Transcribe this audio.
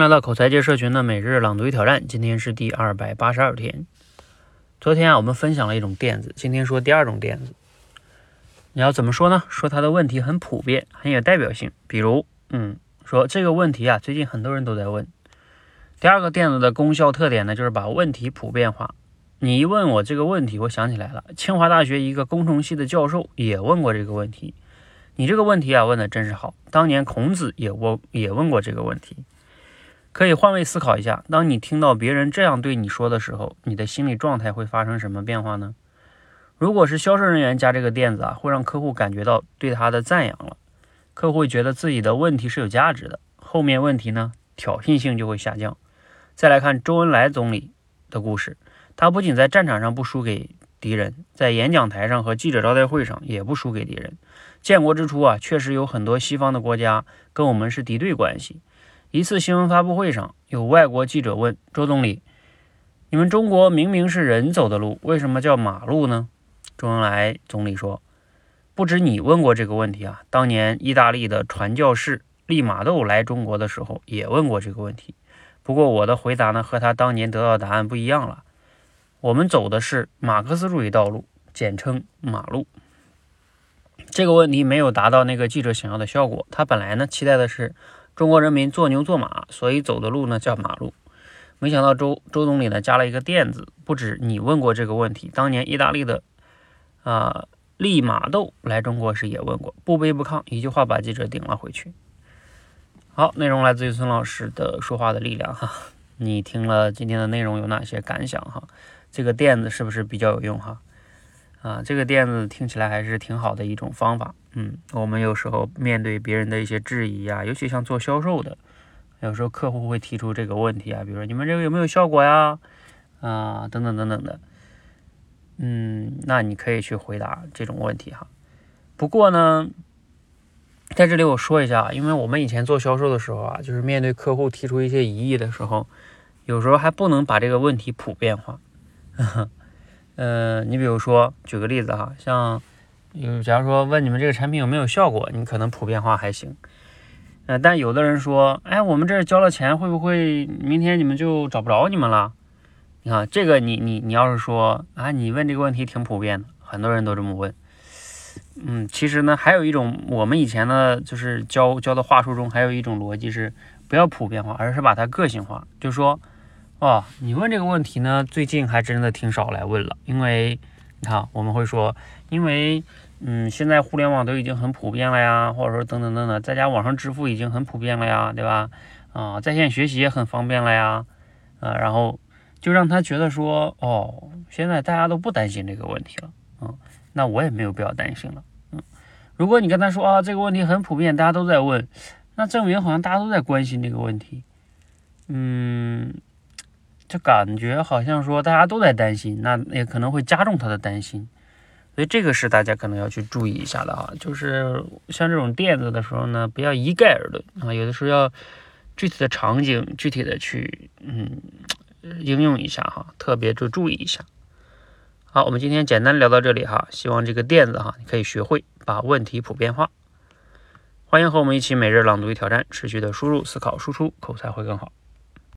来到口才界社群的每日朗读与挑战，今天是第二百八十二天。昨天啊，我们分享了一种垫子，今天说第二种垫子。你要怎么说呢？说他的问题很普遍，很有代表性。比如，嗯，说这个问题啊，最近很多人都在问。第二个垫子的功效特点呢，就是把问题普遍化。你一问我这个问题，我想起来了，清华大学一个工程系的教授也问过这个问题。你这个问题啊，问的真是好。当年孔子也问也问过这个问题。可以换位思考一下，当你听到别人这样对你说的时候，你的心理状态会发生什么变化呢？如果是销售人员加这个垫子啊，会让客户感觉到对他的赞扬了，客户会觉得自己的问题是有价值的，后面问题呢挑衅性就会下降。再来看周恩来总理的故事，他不仅在战场上不输给敌人，在演讲台上和记者招待会上也不输给敌人。建国之初啊，确实有很多西方的国家跟我们是敌对关系。一次新闻发布会上，有外国记者问周总理：“你们中国明明是人走的路，为什么叫马路呢？”周恩来总理说：“不止你问过这个问题啊，当年意大利的传教士利玛窦来中国的时候也问过这个问题。不过我的回答呢，和他当年得到的答案不一样了。我们走的是马克思主义道路，简称马路。这个问题没有达到那个记者想要的效果。他本来呢，期待的是。”中国人民做牛做马，所以走的路呢叫马路。没想到周周总理呢加了一个垫子，不止你问过这个问题，当年意大利的啊利玛窦来中国时也问过，不卑不亢，一句话把记者顶了回去。好，内容来自于孙老师的说话的力量哈，你听了今天的内容有哪些感想哈？这个垫子是不是比较有用哈？啊，这个垫子听起来还是挺好的一种方法。嗯，我们有时候面对别人的一些质疑啊，尤其像做销售的，有时候客户会提出这个问题啊，比如说你们这个有没有效果呀？啊，等等等等的。嗯，那你可以去回答这种问题哈。不过呢，在这里我说一下，因为我们以前做销售的时候啊，就是面对客户提出一些疑义的时候，有时候还不能把这个问题普遍化。嗯，你比如说，举个例子哈，像，有假如说问你们这个产品有没有效果，你可能普遍化还行。呃，但有的人说，哎，我们这交了钱，会不会明天你们就找不着你们了？你看这个，你你你要是说啊，你问这个问题挺普遍的，很多人都这么问。嗯，其实呢，还有一种，我们以前呢，就是教教的话术中，还有一种逻辑是不要普遍化，而是把它个性化，就说。哦，你问这个问题呢，最近还真的挺少来问了，因为你看，我们会说，因为嗯，现在互联网都已经很普遍了呀，或者说等等等等，在家网上支付已经很普遍了呀，对吧？啊，在线学习也很方便了呀，啊，然后就让他觉得说，哦，现在大家都不担心这个问题了，嗯，那我也没有必要担心了，嗯，如果你跟他说啊，这个问题很普遍，大家都在问，那证明好像大家都在关心这个问题，嗯。就感觉好像说大家都在担心，那也可能会加重他的担心，所以这个是大家可能要去注意一下的啊。就是像这种垫子的时候呢，不要一概而论啊，有的时候要具体的场景具体的去嗯应用一下哈，特别就注意一下。好，我们今天简单聊到这里哈，希望这个垫子哈你可以学会把问题普遍化。欢迎和我们一起每日朗读与挑战，持续的输入、思考、输出，口才会更好。